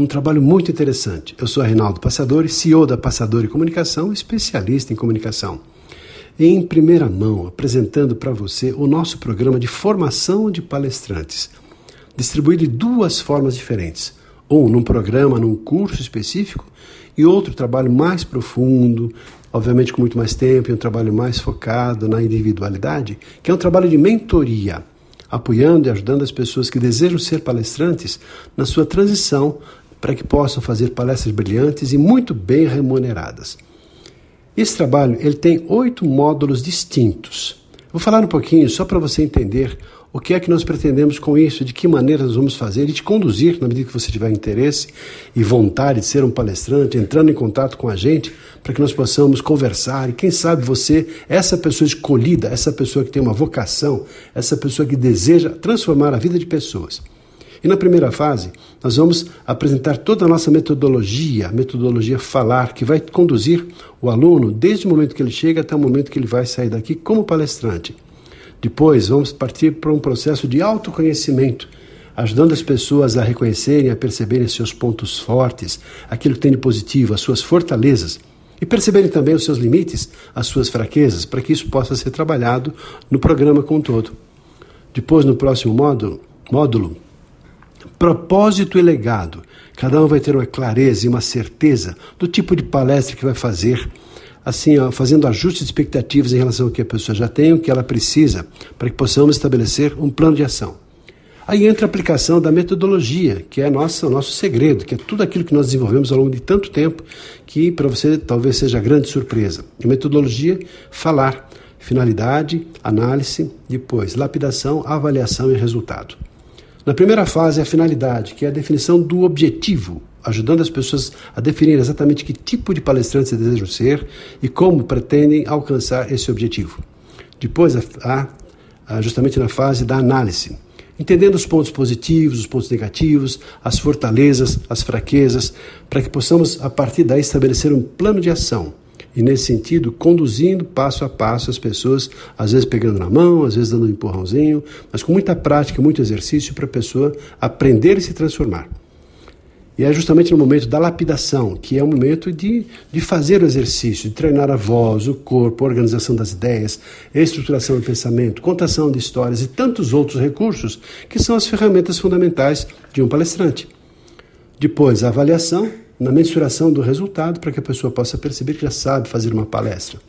um trabalho muito interessante. Eu sou Reinaldo Passadori, CEO da Passadori Comunicação, especialista em comunicação. Em primeira mão, apresentando para você o nosso programa de formação de palestrantes, distribuído de duas formas diferentes. Um num programa, num curso específico, e outro trabalho mais profundo, obviamente com muito mais tempo, e um trabalho mais focado na individualidade, que é um trabalho de mentoria apoiando e ajudando as pessoas que desejam ser palestrantes na sua transição para que possam fazer palestras brilhantes e muito bem remuneradas. Esse trabalho ele tem oito módulos distintos. Vou falar um pouquinho só para você entender o que é que nós pretendemos com isso, de que maneira nós vamos fazer e te conduzir, na medida que você tiver interesse e vontade de ser um palestrante, entrando em contato com a gente, para que nós possamos conversar e quem sabe você, essa pessoa escolhida, essa pessoa que tem uma vocação, essa pessoa que deseja transformar a vida de pessoas. E na primeira fase, nós vamos apresentar toda a nossa metodologia, a metodologia falar, que vai conduzir o aluno desde o momento que ele chega até o momento que ele vai sair daqui como palestrante. Depois, vamos partir para um processo de autoconhecimento, ajudando as pessoas a reconhecerem, a perceberem seus pontos fortes, aquilo que tem de positivo, as suas fortalezas, e perceberem também os seus limites, as suas fraquezas, para que isso possa ser trabalhado no programa como um todo. Depois, no próximo módulo, módulo propósito e legado. Cada um vai ter uma clareza e uma certeza do tipo de palestra que vai fazer assim, ó, fazendo ajustes de expectativas em relação ao que a pessoa já tem, o que ela precisa, para que possamos estabelecer um plano de ação. Aí entra a aplicação da metodologia, que é nossa, o nosso segredo, que é tudo aquilo que nós desenvolvemos ao longo de tanto tempo, que para você talvez seja grande surpresa. E metodologia, falar, finalidade, análise, depois lapidação, avaliação e resultado. Na primeira fase, a finalidade, que é a definição do objetivo, ajudando as pessoas a definir exatamente que tipo de palestrantes desejam ser e como pretendem alcançar esse objetivo. Depois, justamente na fase da análise, entendendo os pontos positivos, os pontos negativos, as fortalezas, as fraquezas, para que possamos, a partir daí, estabelecer um plano de ação. E, nesse sentido, conduzindo passo a passo as pessoas, às vezes pegando na mão, às vezes dando um empurrãozinho, mas com muita prática, muito exercício para a pessoa aprender e se transformar. E é justamente no momento da lapidação, que é o momento de, de fazer o exercício, de treinar a voz, o corpo, a organização das ideias, a estruturação do pensamento, contação de histórias e tantos outros recursos que são as ferramentas fundamentais de um palestrante. Depois, a avaliação, na mensuração do resultado, para que a pessoa possa perceber que já sabe fazer uma palestra.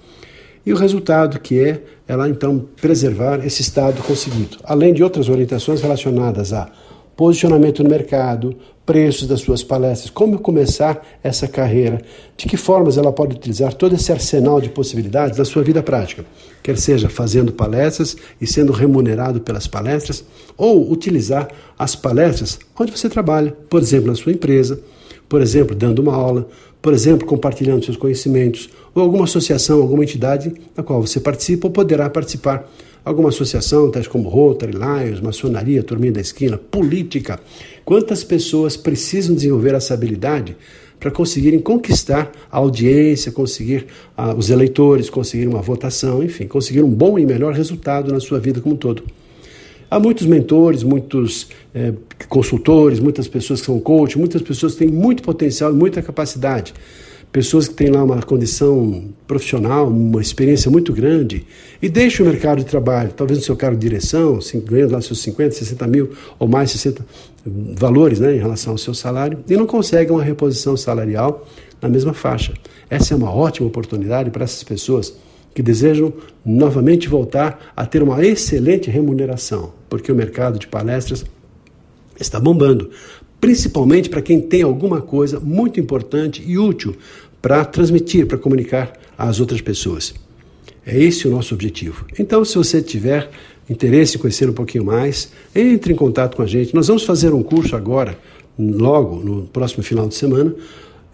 E o resultado que é ela então preservar esse estado conseguido, além de outras orientações relacionadas a posicionamento no mercado, preços das suas palestras, como começar essa carreira, de que formas ela pode utilizar todo esse arsenal de possibilidades na sua vida prática, quer seja fazendo palestras e sendo remunerado pelas palestras, ou utilizar as palestras onde você trabalha, por exemplo, na sua empresa, por exemplo, dando uma aula, por exemplo, compartilhando seus conhecimentos, ou alguma associação, alguma entidade na qual você participa ou poderá participar alguma associação, tais como Rotary, Lions, maçonaria, turminha da esquina, política. Quantas pessoas precisam desenvolver essa habilidade para conseguirem conquistar a audiência, conseguir ah, os eleitores, conseguir uma votação, enfim, conseguir um bom e melhor resultado na sua vida como um todo. Há muitos mentores, muitos eh, consultores, muitas pessoas que são coach, muitas pessoas que têm muito potencial e muita capacidade pessoas que têm lá uma condição profissional, uma experiência muito grande, e deixam o mercado de trabalho, talvez no seu cargo de direção, ganhando lá seus 50, 60 mil ou mais 60 valores né, em relação ao seu salário, e não conseguem uma reposição salarial na mesma faixa. Essa é uma ótima oportunidade para essas pessoas que desejam novamente voltar a ter uma excelente remuneração, porque o mercado de palestras está bombando principalmente para quem tem alguma coisa muito importante e útil para transmitir, para comunicar às outras pessoas. É esse o nosso objetivo. Então, se você tiver interesse em conhecer um pouquinho mais, entre em contato com a gente. Nós vamos fazer um curso agora, logo, no próximo final de semana,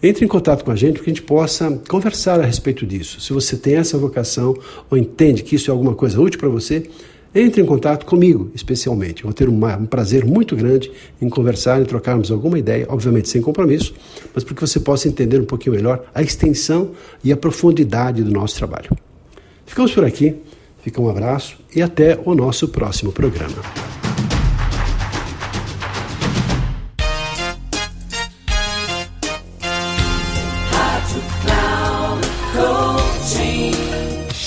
Entre em contato com a gente para que a gente possa conversar a respeito disso. Se você tem essa vocação ou entende que isso é alguma coisa útil para você, entre em contato comigo, especialmente. Eu vou ter uma, um prazer muito grande em conversar e trocarmos alguma ideia, obviamente sem compromisso, mas para que você possa entender um pouquinho melhor a extensão e a profundidade do nosso trabalho. Ficamos por aqui, fica um abraço e até o nosso próximo programa.